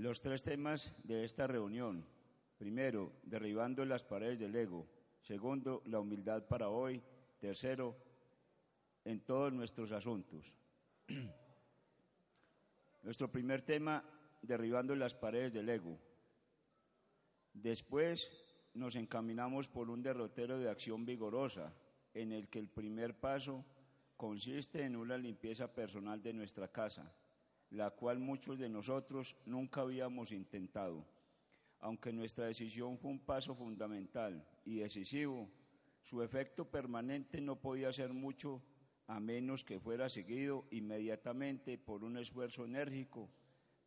los tres temas de esta reunión. Primero, derribando las paredes del ego. Segundo, la humildad para hoy. Tercero, en todos nuestros asuntos. Nuestro primer tema, derribando las paredes del ego. Después nos encaminamos por un derrotero de acción vigorosa, en el que el primer paso consiste en una limpieza personal de nuestra casa, la cual muchos de nosotros nunca habíamos intentado. Aunque nuestra decisión fue un paso fundamental y decisivo, su efecto permanente no podía ser mucho a menos que fuera seguido inmediatamente por un esfuerzo enérgico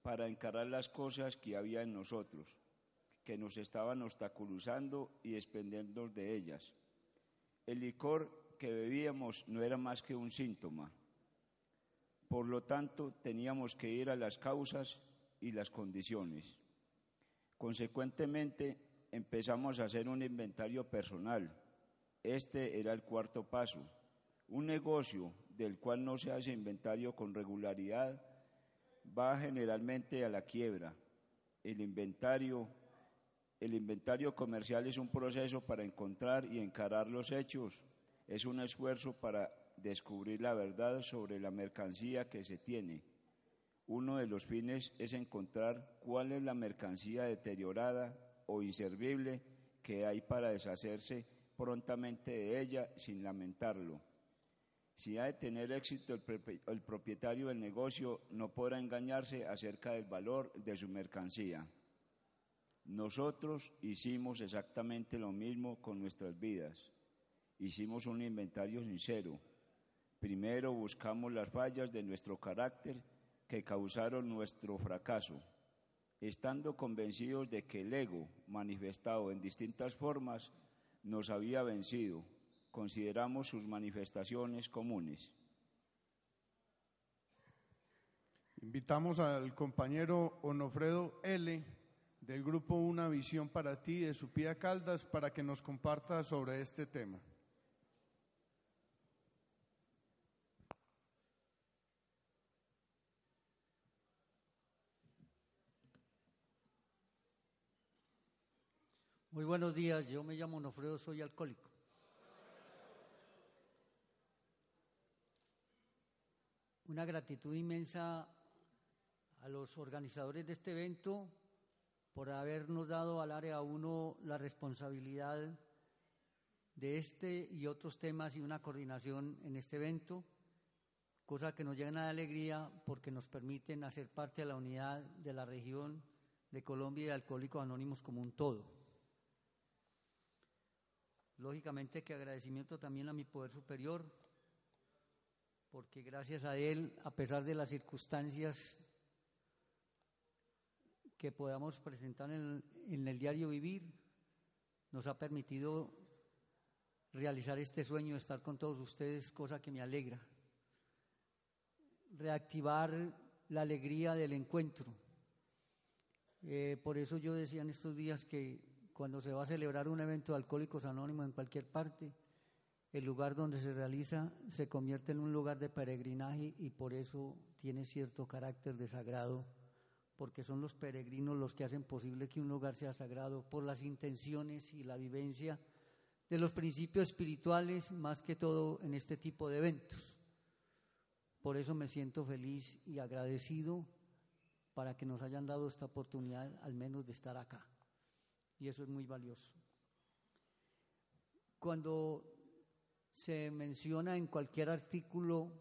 para encarar las cosas que había en nosotros, que nos estaban obstaculizando y desprendernos de ellas. El licor que bebíamos no era más que un síntoma. Por lo tanto, teníamos que ir a las causas y las condiciones. Consecuentemente, empezamos a hacer un inventario personal. Este era el cuarto paso. Un negocio del cual no se hace inventario con regularidad va generalmente a la quiebra. El inventario, el inventario comercial es un proceso para encontrar y encarar los hechos. Es un esfuerzo para descubrir la verdad sobre la mercancía que se tiene. Uno de los fines es encontrar cuál es la mercancía deteriorada o inservible que hay para deshacerse prontamente de ella sin lamentarlo. Si ha de tener éxito el, propietario del negocio, no podrá engañarse acerca del valor de su mercancía. Nosotros hicimos exactamente lo mismo con nuestras vidas. Hicimos un inventario sincero. Primero buscamos las fallas de nuestro carácter que causaron nuestro fracaso, estando convencidos de que el ego, manifestado en distintas formas, nos había vencido consideramos sus manifestaciones comunes. Invitamos al compañero Onofredo L. del grupo Una Visión para Ti de Supía Caldas para que nos comparta sobre este tema. Muy buenos días, yo me llamo Onofredo, soy alcohólico. una gratitud inmensa a los organizadores de este evento por habernos dado al área 1 la responsabilidad de este y otros temas y una coordinación en este evento, cosa que nos llena de alegría porque nos permiten hacer parte de la unidad de la región de Colombia y de Alcohólicos Anónimos como un todo. Lógicamente que agradecimiento también a mi poder superior, porque gracias a Él, a pesar de las circunstancias que podamos presentar en el, diario vivir, nos ha permitido realizar este sueño, estar con todos ustedes, cosa que me alegra. Reactivar la alegría del encuentro. Eh, por eso yo decía en estos días que cuando se va a celebrar un evento de Alcohólicos Anónimos en cualquier parte, el lugar donde se realiza se convierte en un lugar de peregrinaje y por eso tiene cierto carácter de sagrado, porque son los peregrinos los que hacen posible que un lugar sea sagrado por las intenciones y la vivencia de los principios espirituales, más que todo en este tipo de eventos. Por eso me siento feliz y agradecido para que nos hayan dado esta oportunidad al menos de estar acá. Y eso es muy valioso. Cuando se menciona en cualquier artículo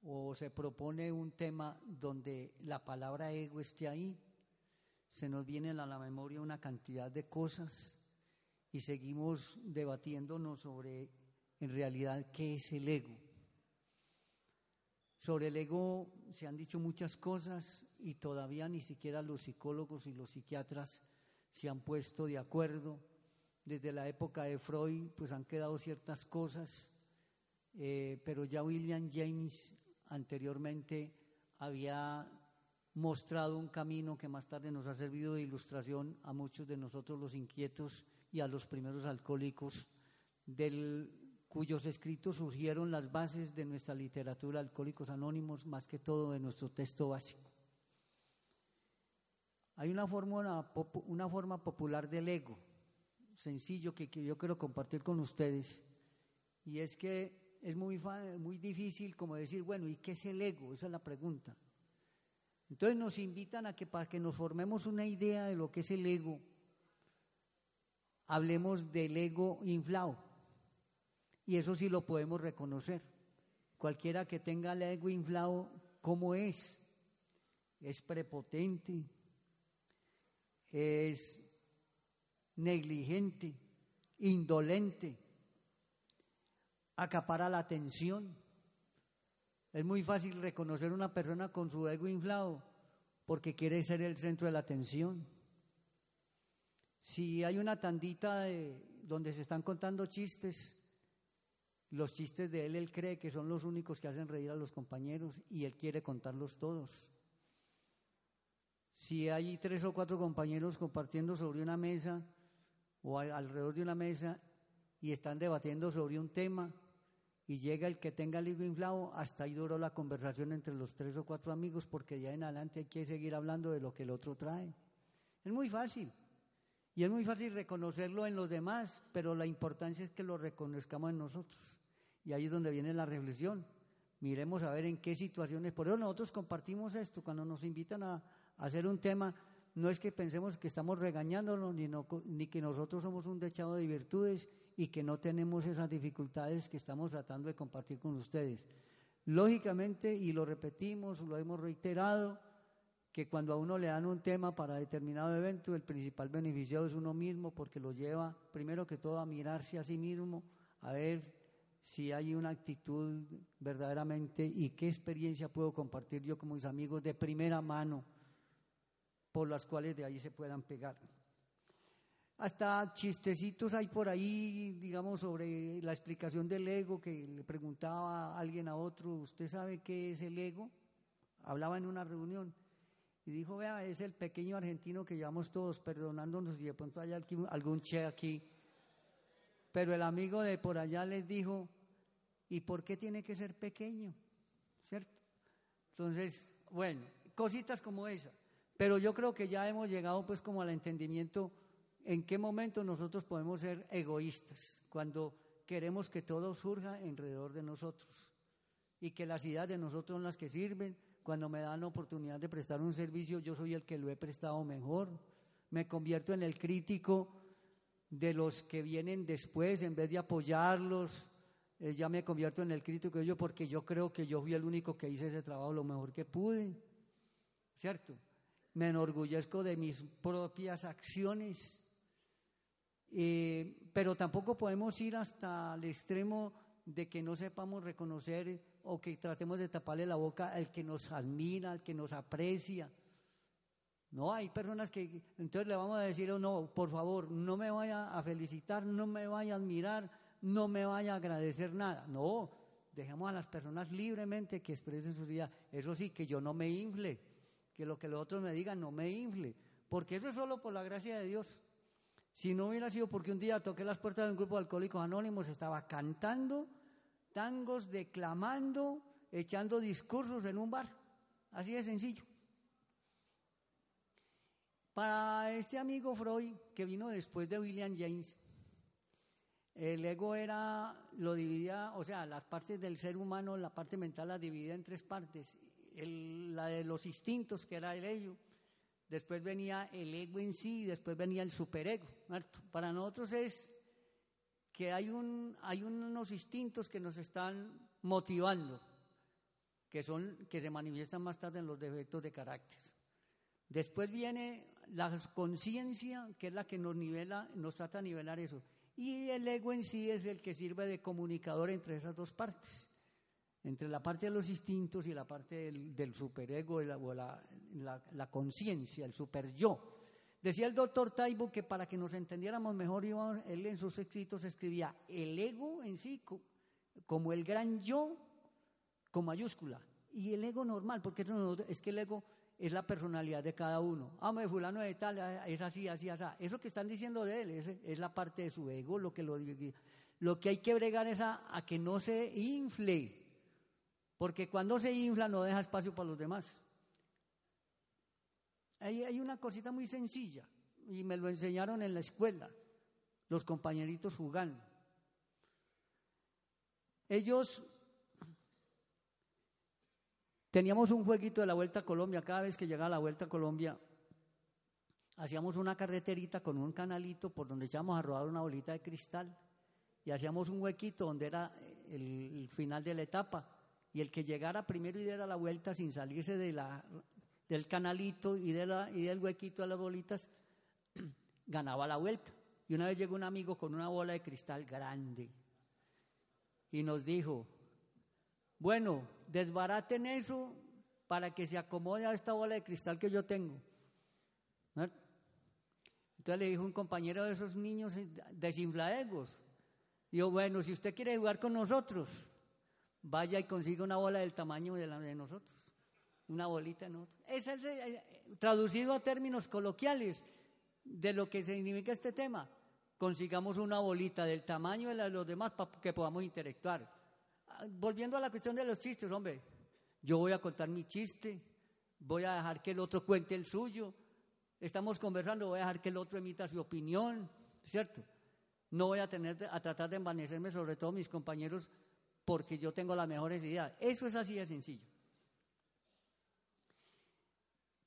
o se propone un tema donde la palabra ego esté ahí, se nos viene a la memoria una cantidad de cosas y seguimos debatiéndonos sobre en realidad qué es el ego. Sobre el ego se han dicho muchas cosas y todavía ni siquiera los psicólogos y los psiquiatras se han puesto de acuerdo desde la época de Freud, pues han quedado ciertas cosas, eh, pero ya William James anteriormente había mostrado un camino que más tarde nos ha servido de ilustración a muchos de nosotros los inquietos y a los primeros alcohólicos, del, cuyos escritos surgieron las bases de nuestra literatura Alcohólicos Anónimos, más que todo de nuestro texto básico. Hay una forma, una forma popular del ego, sencillo, que, yo quiero compartir con ustedes, y es que es muy, muy difícil como decir, bueno, ¿y qué es el ego? Esa es la pregunta. Entonces nos invitan a que para que nos formemos una idea de lo que es el ego, hablemos del ego inflado. Y eso sí lo podemos reconocer. Cualquiera que tenga el ego inflado, ¿cómo es? Es prepotente, es negligente, indolente, acapara la atención. Es muy fácil reconocer una persona con su ego inflado porque quiere ser el centro de la atención. Si hay una tandita donde se están contando chistes, los chistes de él, él cree que son los únicos que hacen reír a los compañeros y él quiere contarlos todos. Si hay tres o cuatro compañeros compartiendo sobre una mesa o alrededor de una mesa y están debatiendo sobre un tema y llega el que tenga el higo inflado, hasta ahí duró la conversación entre los tres o cuatro amigos porque ya en adelante hay que seguir hablando de lo que el otro trae. Es muy fácil. Y es muy fácil reconocerlo en los demás, pero la importancia es que lo reconozcamos en nosotros. Y ahí es donde viene la reflexión. Miremos a ver en qué situaciones. Por eso nosotros compartimos esto. Cuando nos invitan a, hacer un tema, no es que pensemos que estamos regañándonos, ni, ni que nosotros somos un dechado de virtudes y que no tenemos esas dificultades que estamos tratando de compartir con ustedes. Lógicamente, y lo repetimos, lo hemos reiterado, que cuando a uno le dan un tema para determinado evento, el principal beneficiado es uno mismo porque lo lleva, primero que todo, a mirarse a sí mismo, a ver si hay una actitud verdaderamente y qué experiencia puedo compartir yo con mis amigos de primera mano por las cuales de ahí se puedan pegar. Hasta chistecitos hay por ahí, digamos, sobre la explicación del ego, que le preguntaba alguien a otro, ¿usted sabe qué es el ego? Hablaba en una reunión y dijo, vea, es el pequeño argentino que llevamos todos perdonándonos y de pronto hay algún che aquí. Pero el amigo de por allá les dijo, ¿y por qué tiene que ser pequeño? ¿Cierto? Entonces, bueno, cositas como esa. Pero yo creo que ya hemos llegado pues como al entendimiento en qué momento nosotros podemos ser egoístas, cuando queremos que todo surja alrededor de nosotros y que las ideas de nosotros son las que sirven. Cuando me dan la oportunidad de prestar un servicio, yo soy el que lo he prestado mejor. Me convierto en el crítico de los que vienen después, en vez de apoyarlos, eh, ya me convierto en el crítico de ellos porque yo creo que yo fui el único que hice ese trabajo lo mejor que pude. ¿Cierto? Me enorgullezco de mis propias acciones, eh, pero tampoco podemos ir hasta el extremo de que no sepamos reconocer o que tratemos de taparle la boca al que nos admira, al que nos aprecia. No, hay personas que entonces le vamos a decir, oh, no, por favor, no me vaya a felicitar, no me vaya a admirar, no me vaya a agradecer nada. No, dejemos a las personas libremente que expresen su vida. Eso sí, que yo no me infle que lo que los otros me digan no me infle, porque eso es solo por la gracia de Dios. Si no hubiera sido porque un día toqué las puertas de un grupo de alcohólicos anónimos, estaba cantando tangos, declamando, echando discursos en un bar. Así de sencillo. Para este amigo Freud, que vino después de William James, el ego era, lo dividía, o sea, las partes del ser humano, la parte mental la dividía en tres partes la de los instintos, que era el ego. Después venía el ego en sí después venía el superego. Para nosotros es que hay, un, hay unos instintos que nos están motivando, que se manifiestan más tarde en los defectos de carácter. Después viene la conciencia, que es la que nos nivela, nos trata de nivelar eso. Y el ego en sí es el que sirve de comunicador entre esas dos partes entre la parte de los instintos y la parte del, superego o la, conciencia, el super yo. Decía el doctor Taibo que para que nos entendiéramos mejor, él en sus escritos escribía el ego en sí como el gran yo con mayúscula y el ego normal, porque es que el ego es la personalidad de cada uno. Ah, me fulano de tal, ah, es así, así, así. Eso que están diciendo de él es, la parte de su ego, lo que, lo, lo que hay que bregar es a que no se infle porque cuando se infla no deja espacio para los demás. hay, una cosita muy sencilla y me lo enseñaron en la escuela, los compañeritos jugando. Ellos teníamos un jueguito de la Vuelta a Colombia, cada vez que llegaba la Vuelta a Colombia, hacíamos una carreterita con un canalito por donde echábamos a rodar una bolita de cristal y hacíamos un huequito donde era el, final de la etapa y el que llegara primero y diera la vuelta sin salirse de la, del canalito y, de la, y del huequito de las bolitas, ganaba la vuelta. Y una vez llegó un amigo con una bola de cristal grande y nos dijo, bueno, desbaraten eso para que se acomode a esta bola de cristal que yo tengo. Entonces le dijo un compañero de esos niños desinflaegos, dijo, bueno, si usted quiere jugar con nosotros, vaya y consiga una bola del tamaño de la de nosotros, una bolita de nosotros. es eh, traducido a términos coloquiales de lo que significa este tema. Consigamos una bolita del tamaño de la de los demás para que podamos interactuar. Ah, volviendo a la cuestión de los chistes, hombre, yo voy a contar mi chiste, voy a dejar que el otro cuente el suyo, estamos conversando, voy a dejar que el otro emita su opinión, ¿cierto? No voy a tener a tratar de envanecerme sobre todo mis compañeros porque yo tengo las mejores ideas. Eso es así de sencillo.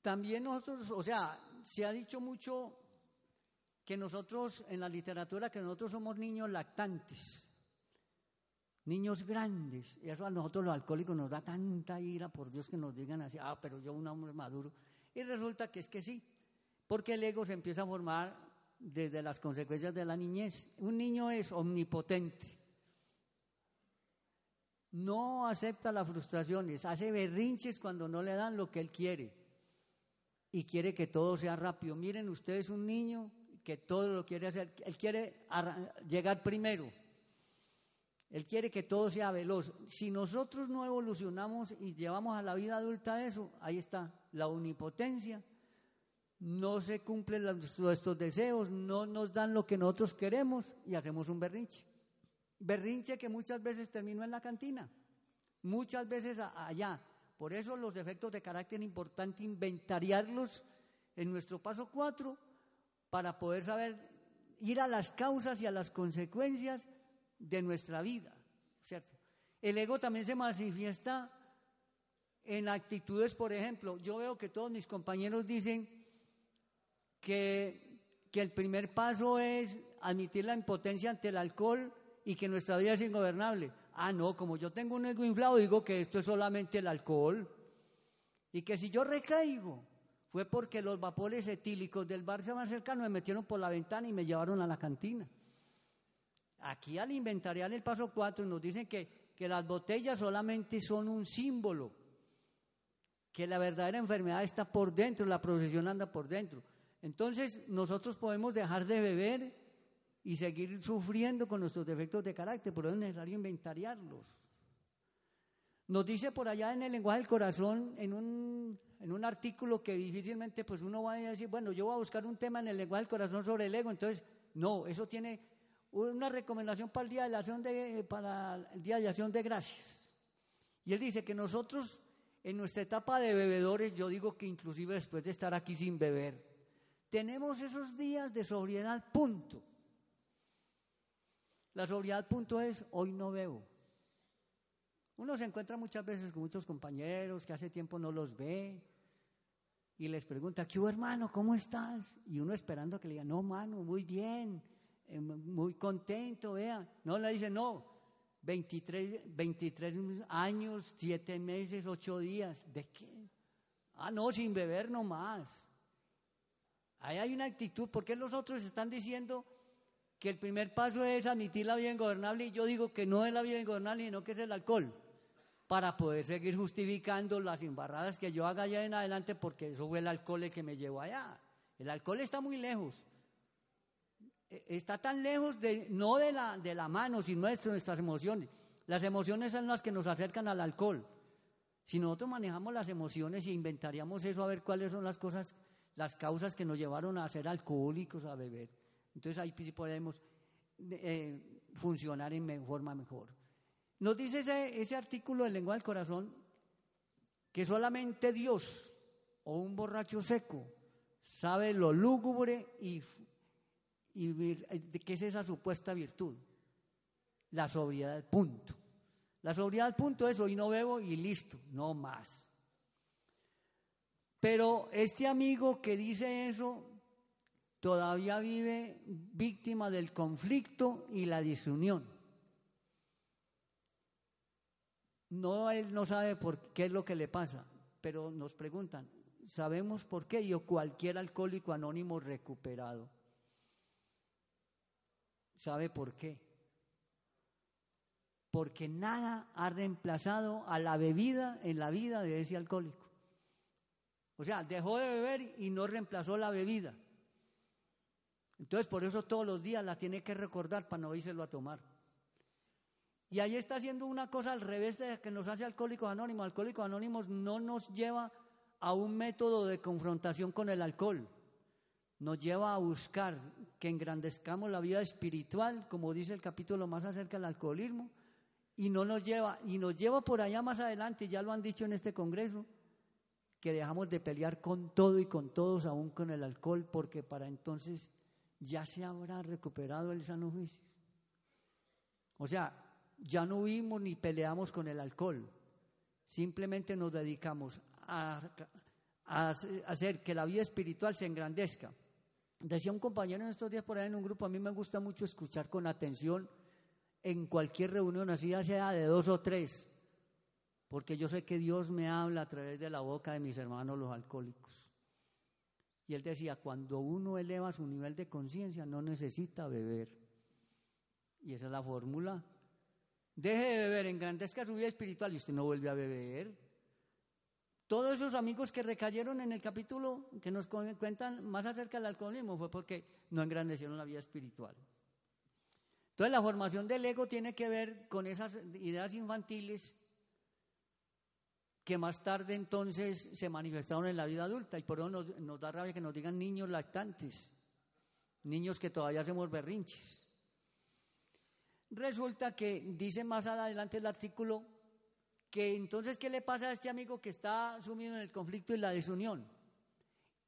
También nosotros, o sea, se ha dicho mucho que nosotros en la literatura, que nosotros somos niños lactantes, niños grandes. Y eso a nosotros los alcohólicos nos da tanta ira, por Dios, que nos digan así, ah, pero yo un hombre maduro. Y resulta que es que sí, porque el ego se empieza a formar desde las consecuencias de la niñez. Un niño es omnipotente. No acepta las frustraciones, hace berrinches cuando no le dan lo que él quiere y quiere que todo sea rápido. Miren, ustedes un niño que todo lo quiere hacer, él quiere llegar primero. Él quiere que todo sea veloz. Si nosotros no evolucionamos y llevamos a la vida adulta eso, ahí está la omnipotencia no se cumplen nuestros deseos, no nos dan lo que nosotros queremos y hacemos un berrinche. Berrinche que muchas veces terminó en la cantina, muchas veces allá. Por eso los defectos de carácter importante inventariarlos en nuestro paso cuatro para poder saber ir a las causas y a las consecuencias de nuestra vida, ¿cierto? El ego también se manifiesta en actitudes, por ejemplo, yo veo que todos mis compañeros dicen, que, el primer paso es admitir la impotencia ante el alcohol y que nuestra vida es ingobernable. Ah, no, como yo tengo un ego inflado, digo que esto es solamente el alcohol. Y que si yo recaigo, fue porque los vapores etílicos del bar más cercano me metieron por la ventana y me llevaron a la cantina. Aquí al inventariar el paso 4 nos dicen que, que las botellas solamente son un símbolo, que la verdadera enfermedad está por dentro, la procesión anda por dentro. Entonces nosotros podemos dejar de beber y seguir sufriendo con nuestros defectos de carácter, pero es necesario inventariarlos. Nos dice por allá en el lenguaje del corazón, en un, en un artículo que difícilmente pues uno va a decir, bueno, yo voy a buscar un tema en el lenguaje del corazón sobre el ego, entonces no, eso tiene una recomendación para el Día de Acción de, para el Día de Acción de Gracias. Y él dice que nosotros en nuestra etapa de bebedores, yo digo que inclusive después de estar aquí sin beber, tenemos esos días de sobriedad, punto. La sobriedad, punto es, hoy no bebo. Uno se encuentra muchas veces con muchos compañeros que hace tiempo no los ve y les pregunta, ¿qué hubo hermano? ¿Cómo estás? Y uno esperando que le diga, no, mano, muy bien, eh, muy contento, vea. No, le dice, no, 23, 23 años, 7 meses, 8 días, ¿de qué? Ah, no, sin beber nomás. Ahí hay una actitud, porque los otros están diciendo que el primer paso es admitir la vida ingobernable y yo digo que no es la vida ingobernable, sino que es el alcohol, para poder seguir justificando las embarradas que yo haga allá en adelante, porque eso fue el alcohol el que me llevó allá. El alcohol está muy lejos. E, está tan lejos de, no de la, de la mano, sino de nuestras emociones. Las emociones son las que nos acercan al alcohol. Si nosotros manejamos las emociones y inventaríamos eso, a ver cuáles son las cosas las causas que nos llevaron a ser alcohólicos, a beber. Entonces ahí sí podemos eh, funcionar en forma mejor. Nos dice ese, ese artículo del lengua del corazón que solamente Dios o un borracho seco sabe lo lúgubre y, y qué es esa supuesta virtud. La sobriedad, punto. La sobriedad, punto es hoy no bebo y listo, no más. Pero este amigo que dice eso todavía vive víctima del conflicto y la disunión. No, él no sabe por qué es lo que le pasa, pero nos preguntan, ¿sabemos por qué? Yo cualquier alcohólico anónimo recuperado sabe por qué. Porque nada ha reemplazado a la bebida en la vida de ese alcohólico. O sea, dejó de beber y no reemplazó la bebida. Entonces, por eso todos los días la tiene que recordar para no írselo a tomar. Y ahí está haciendo una cosa al revés de que nos hace Alcohólicos Anónimos. Alcohólicos Anónimos no nos lleva a un método de confrontación con el alcohol. Nos lleva a buscar que engrandezcamos la vida espiritual, como dice el capítulo más acerca del alcoholismo, y no nos lleva, y nos lleva por allá más adelante, ya lo han dicho en este congreso, que dejamos de pelear con todo y con todos, aún con el alcohol, porque para entonces ya se habrá recuperado el sano juicio. O sea, ya no huimos ni peleamos con el alcohol, simplemente nos dedicamos a, hacer que la vida espiritual se engrandezca. Decía un compañero en estos días por ahí en un grupo, a mí me gusta mucho escuchar con atención en cualquier reunión, así sea de dos o tres, porque yo sé que Dios me habla a través de la boca de mis hermanos los alcohólicos. Y él decía, cuando uno eleva su nivel de conciencia no necesita beber. Y esa es la fórmula. Deje de beber, engrandezca su vida espiritual y usted no vuelve a beber. Todos esos amigos que recayeron en el capítulo que nos cuentan más acerca del alcoholismo fue porque no engrandecieron la vida espiritual. Entonces la formación del ego tiene que ver con esas ideas infantiles que más tarde entonces se manifestaron en la vida adulta y por eso nos, nos da rabia que nos digan niños lactantes, niños que todavía hacemos berrinches. Resulta que dice más adelante el artículo que entonces, ¿qué le pasa a este amigo que está sumido en el conflicto y la desunión?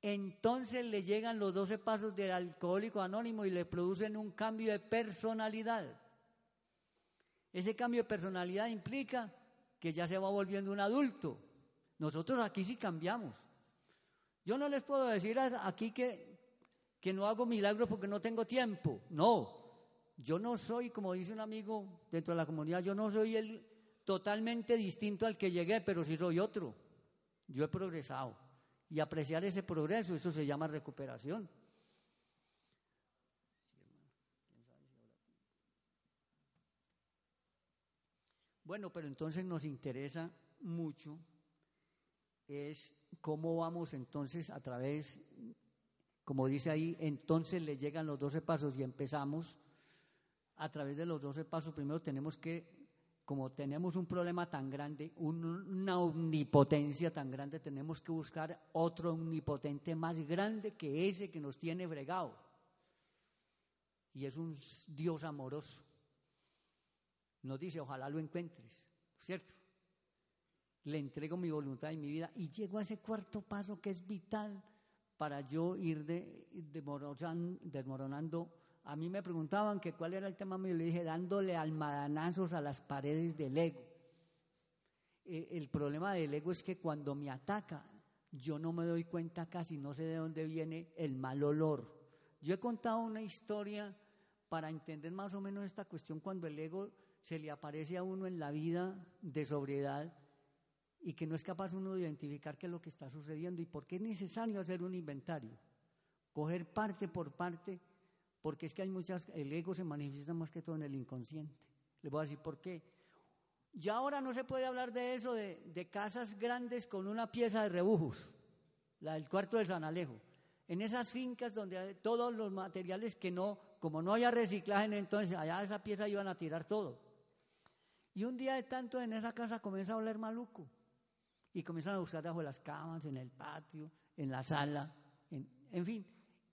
Entonces le llegan los doce pasos del alcohólico anónimo y le producen un cambio de personalidad. Ese cambio de personalidad implica que ya se va volviendo un adulto. Nosotros aquí sí cambiamos. Yo no les puedo decir aquí que, que no hago milagros porque no tengo tiempo. No, yo no soy, como dice un amigo dentro de la comunidad, yo no soy el totalmente distinto al que llegué, pero sí soy otro. Yo he progresado. Y apreciar ese progreso, eso se llama recuperación. Bueno, pero entonces nos interesa mucho es cómo vamos entonces a través, como dice ahí, entonces le llegan los doce pasos y empezamos a través de los doce pasos, primero tenemos que, como tenemos un problema tan grande, una omnipotencia tan grande, tenemos que buscar otro omnipotente más grande que ese que nos tiene bregado. Y es un Dios amoroso. Nos dice, ojalá lo encuentres, ¿cierto? Le entrego mi voluntad y mi vida y llego a ese cuarto paso que es vital para yo ir de, desmoronando a mí me preguntaban que cuál era el tema mío, le dije dándole almadanazos a las paredes del ego. Eh, el problema del ego es que cuando me ataca, yo no me doy cuenta casi, no sé de dónde viene el mal olor. Yo he contado una historia para entender más o menos esta cuestión cuando el ego se le aparece a uno en la vida de sobriedad y que no es capaz uno de identificar qué es lo que está sucediendo y por qué es necesario hacer un inventario, coger parte por parte porque es que hay muchas, el ego se manifiesta más que todo en el inconsciente. Les voy a decir por qué. Ya ahora no se puede hablar de eso, de, casas grandes con una pieza de rebujos, la del cuarto de San Alejo. En esas fincas donde hay todos los materiales que no, como no haya reciclaje, entonces allá esa pieza iban a tirar todo. Y un día de tanto en esa casa comienza a oler maluco. Y comienzan a buscar debajo de las camas, en el patio, en la sala, en, en fin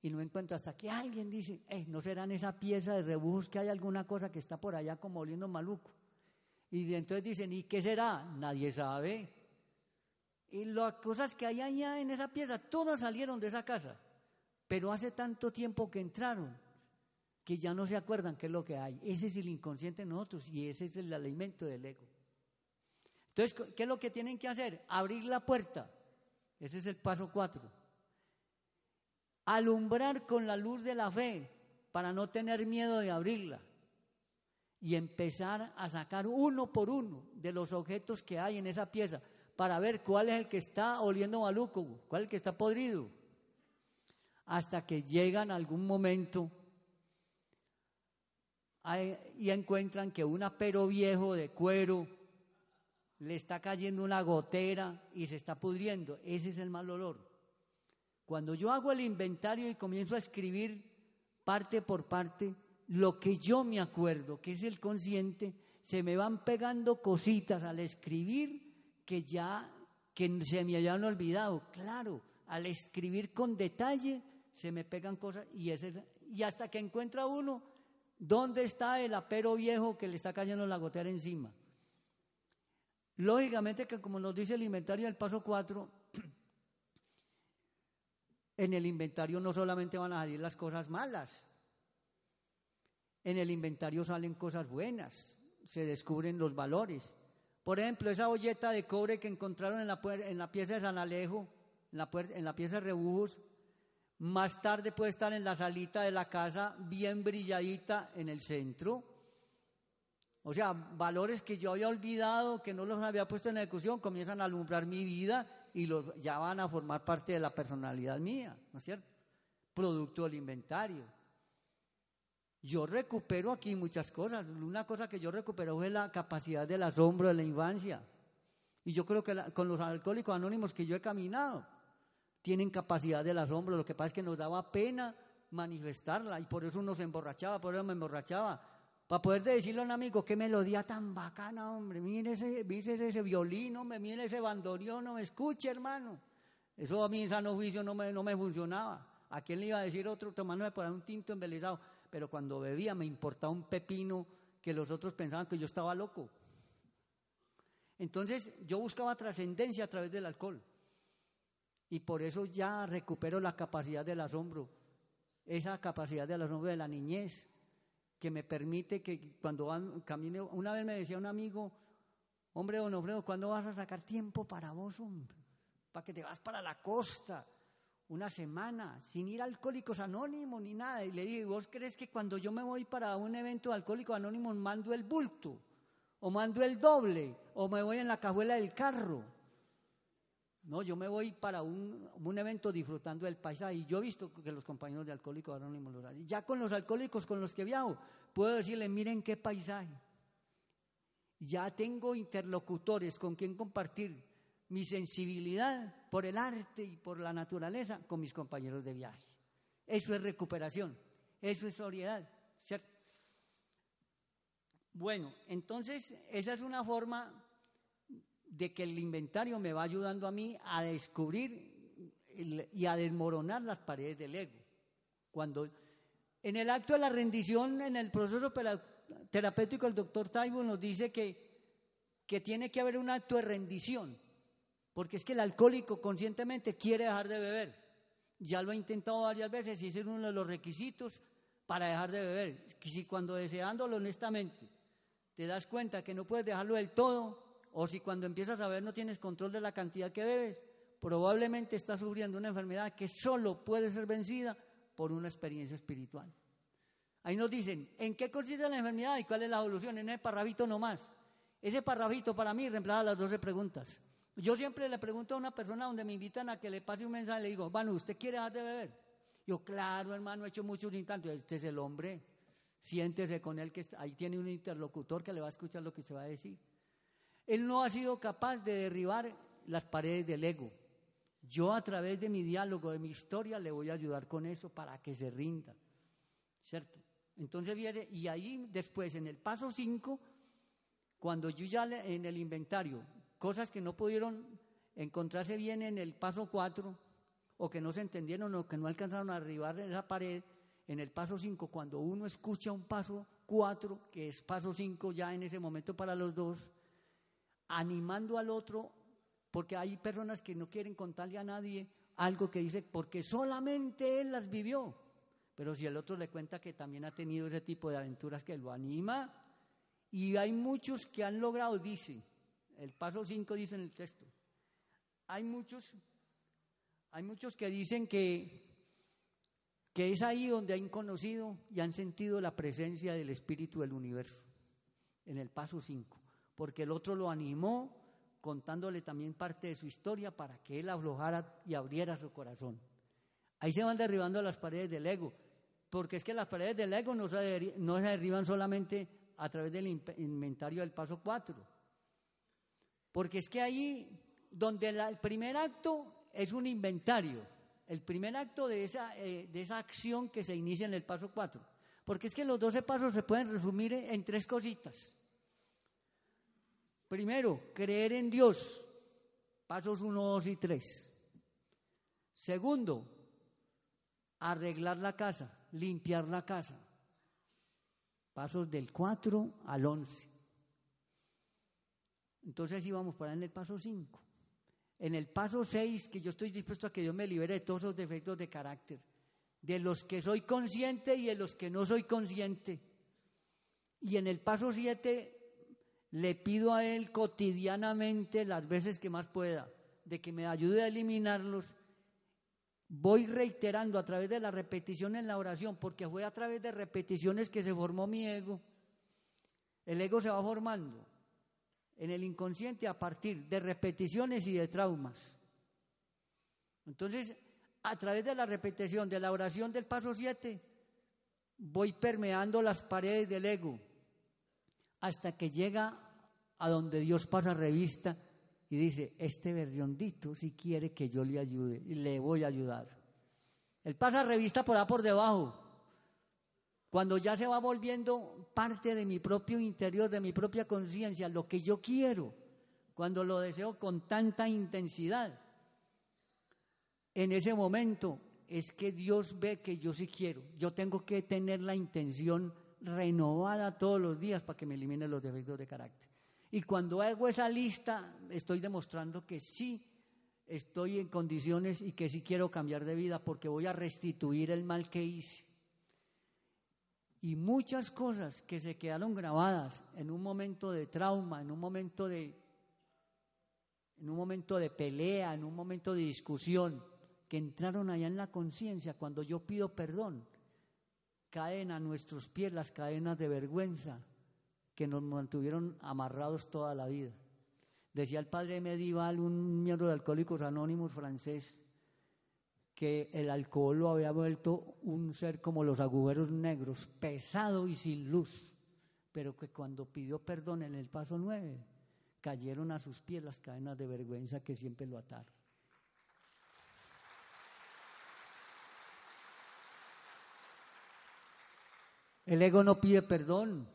y no encuentro hasta que alguien dice, eh, no serán esa pieza de rebujos que hay alguna cosa que está por allá como oliendo maluco. Y entonces dicen, ¿y qué será? Nadie sabe. Y las cosas que hay allá en esa pieza, todas salieron de esa casa. pero hace tanto tiempo que entraron que ya no se acuerdan qué es lo que hay. Ese es el inconsciente de nosotros y ese es el alimento del ego. Entonces, ¿qué es lo que tienen que hacer? Abrir la puerta. Ese es el paso cuatro. Alumbrar con la luz de la fe para no tener miedo de abrirla y empezar a sacar uno por uno de los objetos que hay en esa pieza para ver cuál es el que está oliendo maluco, cuál es el que está podrido, hasta que llegan algún momento y encuentran que un apero viejo de cuero le está cayendo una gotera y se está pudriendo. Ese es el mal olor. Cuando yo hago el inventario y comienzo a escribir parte por parte, lo que yo me acuerdo, que es el consciente, se me van pegando cositas al escribir que ya que se me hayan olvidado. Claro, al escribir con detalle se me pegan cosas y, y hasta que encuentra uno dónde está el apero viejo que le está cayendo la gotera encima. Lógicamente que como nos dice el inventario del paso 4, en el inventario no solamente van a salir las cosas malas, en el inventario salen cosas buenas, se descubren los valores. Por ejemplo, esa olleta de cobre que encontraron en la, en la pieza de San Alejo, en la, en la pieza de Rebujos, más tarde puede estar en la salita de la casa bien brilladita en el centro. O sea, valores que yo había olvidado, que no los había puesto en ejecución, comienzan a alumbrar mi vida y los, ya van a formar parte de la personalidad mía, ¿no es cierto? Producto del inventario. Yo recupero aquí muchas cosas. Una cosa que yo recupero es la capacidad del asombro de la infancia. Y yo creo que con los alcohólicos anónimos que yo he caminado, tienen capacidad del asombro. Lo que pasa es que nos daba pena manifestarla y por eso uno se emborrachaba, por eso me emborrachaba. Para poder decirle a un amigo, qué melodía tan bacana, hombre, mire ese, mire ese violín, me mire ese bandoneón, no me escuche, hermano. Eso a mí en sano juicio no me, no me funcionaba. ¿A quién le iba a decir otro tomándome por un tinto embelezado? pero cuando bebía me importaba un pepino que los otros pensaban que yo estaba loco. Entonces yo buscaba trascendencia a través del alcohol y por eso ya recupero la capacidad del asombro, esa capacidad del asombro de la niñez que me permite que cuando camine, una vez me decía un amigo, hombre don Alfredo, ¿cuándo vas a sacar tiempo para vos, hombre? Para que te vas para la costa, una semana sin ir a Alcohólicos Anónimos ni nada. Y le dije, ¿vos crees que cuando yo me voy para un evento de Alcohólicos Anónimos mando el bulto? ¿O mando el doble? ¿O me voy en la cajuela del carro? No, yo me voy para un, un evento disfrutando del paisaje. Y yo he visto que los compañeros de Alcohólicos Anónimos lo hacen. Ya con los alcohólicos con los que viajo, puedo decirles, miren qué paisaje. Ya tengo interlocutores con quien compartir mi sensibilidad por el arte y por la naturaleza con mis compañeros de viaje. Eso es recuperación, eso es sobriedad, ¿cierto? Bueno, entonces esa es una forma de que el inventario me va ayudando a mí a descubrir y a desmoronar las paredes del ego. Cuando en el acto de la rendición, en el proceso terapéutico, el doctor Taibo nos dice que, que tiene que haber un acto de rendición. Porque es que el alcohólico conscientemente quiere dejar de beber. Ya lo ha intentado varias veces y ese es uno de los requisitos para dejar de beber. Si cuando deseándolo honestamente te das cuenta que no puedes dejarlo del todo, o si cuando empiezas a beber no tienes control de la cantidad que bebes, probablemente estás sufriendo una enfermedad que solo puede ser vencida por una experiencia espiritual. Ahí nos dicen, ¿en qué consiste la enfermedad y cuál es la evolución? En ese parrafito nomás. Ese parrafito para mí reemplaza las 12 preguntas. Yo siempre le pregunto a una persona donde me invitan a que le pase un mensaje, le digo, bueno, ¿usted quiere dejar de beber? Yo, claro, hermano, he hecho muchos intentos. Este es el hombre, siéntese con él, que ahí tiene un interlocutor que le va a escuchar lo que se va a decir. Él no ha sido capaz de derribar las paredes del ego. Yo a través de mi diálogo, de mi historia, le voy a ayudar con eso para que se rinda. ¿Cierto? Entonces viene, y ahí después, en el paso 5, cuando yo ya en el inventario cosas que no pudieron encontrarse bien en el paso 4 o que no se entendieron o que no alcanzaron a arribar esa pared en el paso 5, cuando uno escucha un paso 4, que es paso 5 ya en ese momento para los dos, animando al otro, porque hay personas que no quieren contarle a nadie algo que dice, porque solamente él las vivió. Pero si el otro le cuenta que también ha tenido ese tipo de aventuras que lo anima, y hay muchos que han logrado, dice, el paso 5 dice en el texto, hay muchos, hay muchos que dicen que, que es ahí donde han conocido y han sentido la presencia del Espíritu del universo, en el paso 5, porque el otro lo animó contándole también parte de su historia para que él aflojara y abriera su corazón. Ahí se van derribando las paredes del ego, porque es que las paredes del ego no se, derriban solamente a través del inventario del paso 4, porque es que ahí donde el primer acto es un inventario, el primer acto de esa, eh, de esa acción que se inicia en el paso 4, porque es que los 12 pasos se pueden resumir en tres cositas. Primero, creer en Dios. Pasos 1, 2 y 3. Segundo, arreglar la casa, limpiar la casa. Pasos del 4 al 11. Entonces íbamos para en el paso 5. En el paso 6, que yo estoy dispuesto a que Dios me libere de todos esos defectos de carácter, de los que soy consciente y de los que no soy consciente. Y en el paso 7 le pido a Él cotidianamente, las veces que más pueda, de que me ayude a eliminarlos. Voy reiterando a través de la repetición en la oración, porque fue a través de repeticiones que se formó mi ego. El ego se va formando en el inconsciente a partir de repeticiones y de traumas. Entonces, a través de la repetición de la oración del paso 7, voy permeando las paredes del ego hasta que llega a donde Dios pasa revista y dice, este verdiondito si quiere que yo le ayude, y le voy a ayudar. Él pasa revista por ahí por debajo. Cuando ya se va volviendo parte de mi propio interior, de mi propia conciencia, lo que yo quiero, cuando lo deseo con tanta intensidad, en ese momento es que Dios ve que yo sí quiero. Yo tengo que tener la intención renovada todos los días para que me elimine los defectos de carácter. Y cuando hago esa lista, estoy demostrando que sí estoy en condiciones y que sí quiero cambiar de vida porque voy a restituir el mal que hice. Y muchas cosas que se quedaron grabadas en un momento de trauma, en un momento de en un momento de pelea, en un momento de discusión, que entraron allá en la conciencia cuando yo pido perdón, caen a nuestros pies las cadenas de vergüenza que nos mantuvieron amarrados toda la vida. Decía el padre medieval, un miembro de Alcohólicos Anónimos francés, que el alcohol lo había vuelto un ser como los agujeros negros, pesado y sin luz, pero que cuando pidió perdón en el paso nueve, cayeron a sus pies las cadenas de vergüenza que siempre lo ataron. El ego no pide perdón.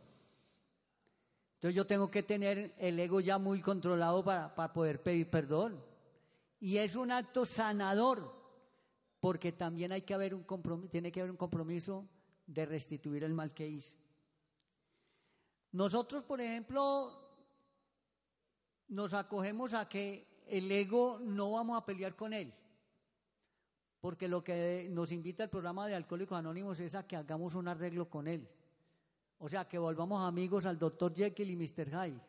Entonces yo tengo que tener el ego ya muy controlado para, poder pedir perdón. Y es un acto sanador, porque también hay que haber un compromiso, tiene que haber un compromiso de restituir el mal que hice. Nosotros, por ejemplo, nos acogemos a que el ego no vamos a pelear con él porque lo que nos invita el programa de Alcohólicos Anónimos es a que hagamos un arreglo con él. O sea, que volvamos amigos al doctor Jekyll y Mr. Hyde.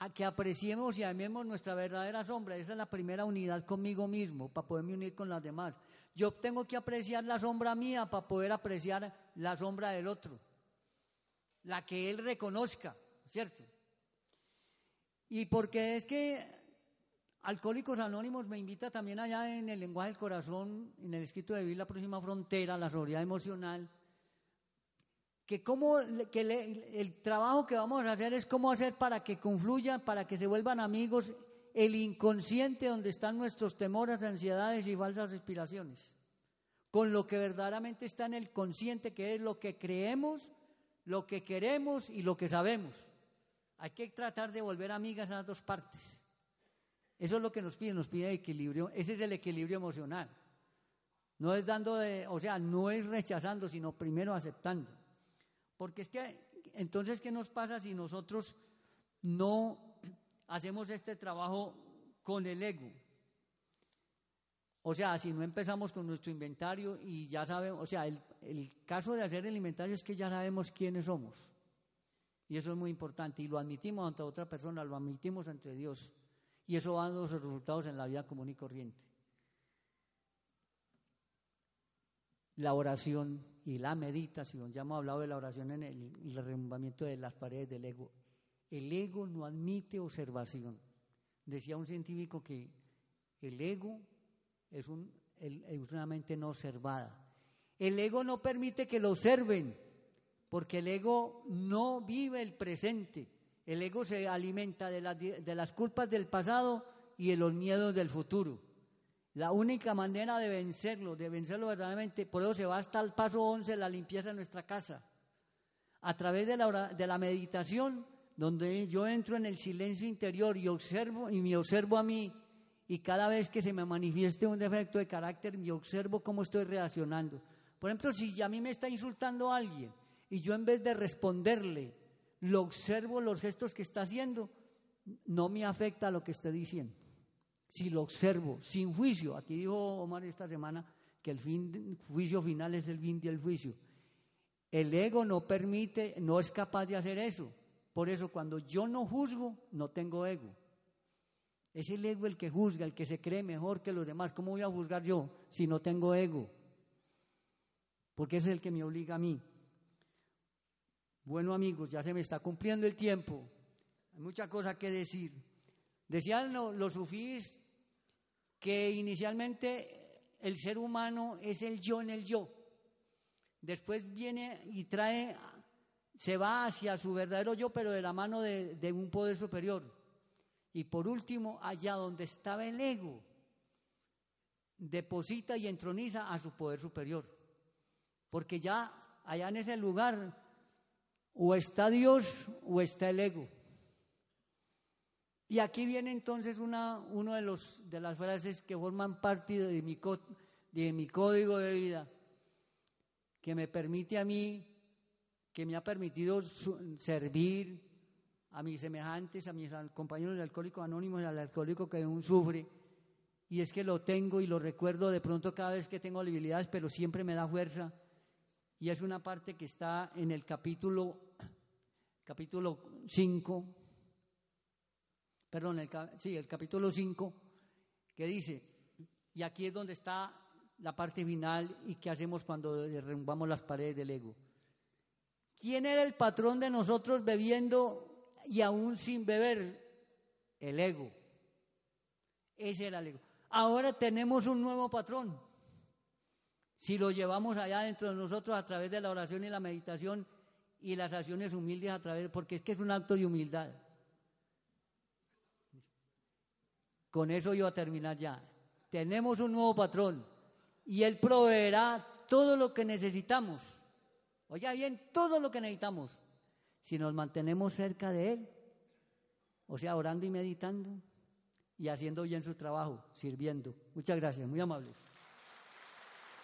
A que apreciemos y amemos nuestra verdadera sombra. Esa es la primera unidad conmigo mismo, para poderme unir con las demás. Yo tengo que apreciar la sombra mía para poder apreciar la sombra del otro. La que él reconozca, ¿cierto? Y porque es que Alcohólicos Anónimos me invita también allá en el lenguaje del corazón, en el escrito de Vivir la próxima frontera, la sobriedad emocional, que, cómo, que el trabajo que vamos a hacer es cómo hacer para que confluyan, para que se vuelvan amigos el inconsciente donde están nuestros temores, ansiedades y falsas aspiraciones, con lo que verdaderamente está en el consciente, que es lo que creemos, lo que queremos y lo que sabemos. Hay que tratar de volver amigas a las dos partes. Eso es lo que nos pide, nos pide equilibrio, ese es el equilibrio emocional. No es dando, de, o sea, no es rechazando, sino primero aceptando. Porque es que, entonces, ¿qué nos pasa si nosotros no hacemos este trabajo con el ego? O sea, si no empezamos con nuestro inventario y ya sabemos, o sea, el, el, caso de hacer el inventario es que ya sabemos quiénes somos. Y eso es muy importante. Y lo admitimos ante otra persona, lo admitimos ante Dios. Y eso va dando sus resultados en la vida común y corriente. La oración y la meditación, ya hemos hablado de la oración en el, el de las paredes del ego. El ego no admite observación. Decía un científico que el ego es, un, es una mente no observada. El ego no permite que lo observen, porque el ego no vive el presente. El ego se alimenta de, de las culpas del pasado y de los miedos del futuro. La única manera de vencerlo, de vencerlo verdaderamente, por eso se va hasta el paso 11, la limpieza de nuestra casa. A través de la, de la meditación, donde yo entro en el silencio interior y observo y me observo a mí y cada vez que se me manifieste un defecto de carácter, me observo cómo estoy reaccionando. Por ejemplo, si a mí me está insultando alguien y yo en vez de responderle, lo observo los gestos que está haciendo, no me afecta lo que esté diciendo. Si lo observo sin juicio, aquí dijo Omar esta semana que el fin, juicio final es el fin del juicio. El ego no permite, no es capaz de hacer eso. Por eso cuando yo no juzgo, no tengo ego. Es el ego el que juzga, el que se cree mejor que los demás. ¿Cómo voy a juzgar yo si no tengo ego? Porque es el que me obliga a mí. Bueno amigos, ya se me está cumpliendo el tiempo. Hay mucha cosa que decir. Decían los sufís que inicialmente el ser humano es el yo en el yo. Después viene y trae, se va hacia su verdadero yo, pero de la mano de, de un poder superior. Y por último, allá donde estaba el ego, deposita y entroniza a su poder superior. Porque ya allá en ese lugar o está Dios o está el ego. Y aquí viene entonces una de, los, de las frases que forman parte de mi, de mi código de vida, que me permite a mí, que me ha permitido servir, a mis semejantes, a mis compañeros de alcohólicos anónimos, al alcohólico que aún sufre. Y es que lo tengo y lo recuerdo de pronto cada vez que tengo debilidades, pero siempre me da fuerza. Y es una parte que está en el capítulo, capítulo 5, perdón, el, sí, el capítulo 5, que dice, y aquí es donde está la parte final y qué hacemos cuando derrumbamos las paredes del ego. ¿Quién era el patrón de nosotros bebiendo y aún sin beber, el ego. Ese era el ego. Ahora tenemos un nuevo patrón. Si lo llevamos allá dentro de nosotros a través de la oración y la meditación y las acciones humildes a través, porque es que es un acto de humildad. Con eso yo a terminar ya. Tenemos un nuevo patrón y Él proveerá todo lo que necesitamos. Oiga bien, todo lo que necesitamos si nos mantenemos cerca de Él, o sea, orando y meditando y haciendo bien su trabajo, sirviendo. Muchas gracias, muy amables.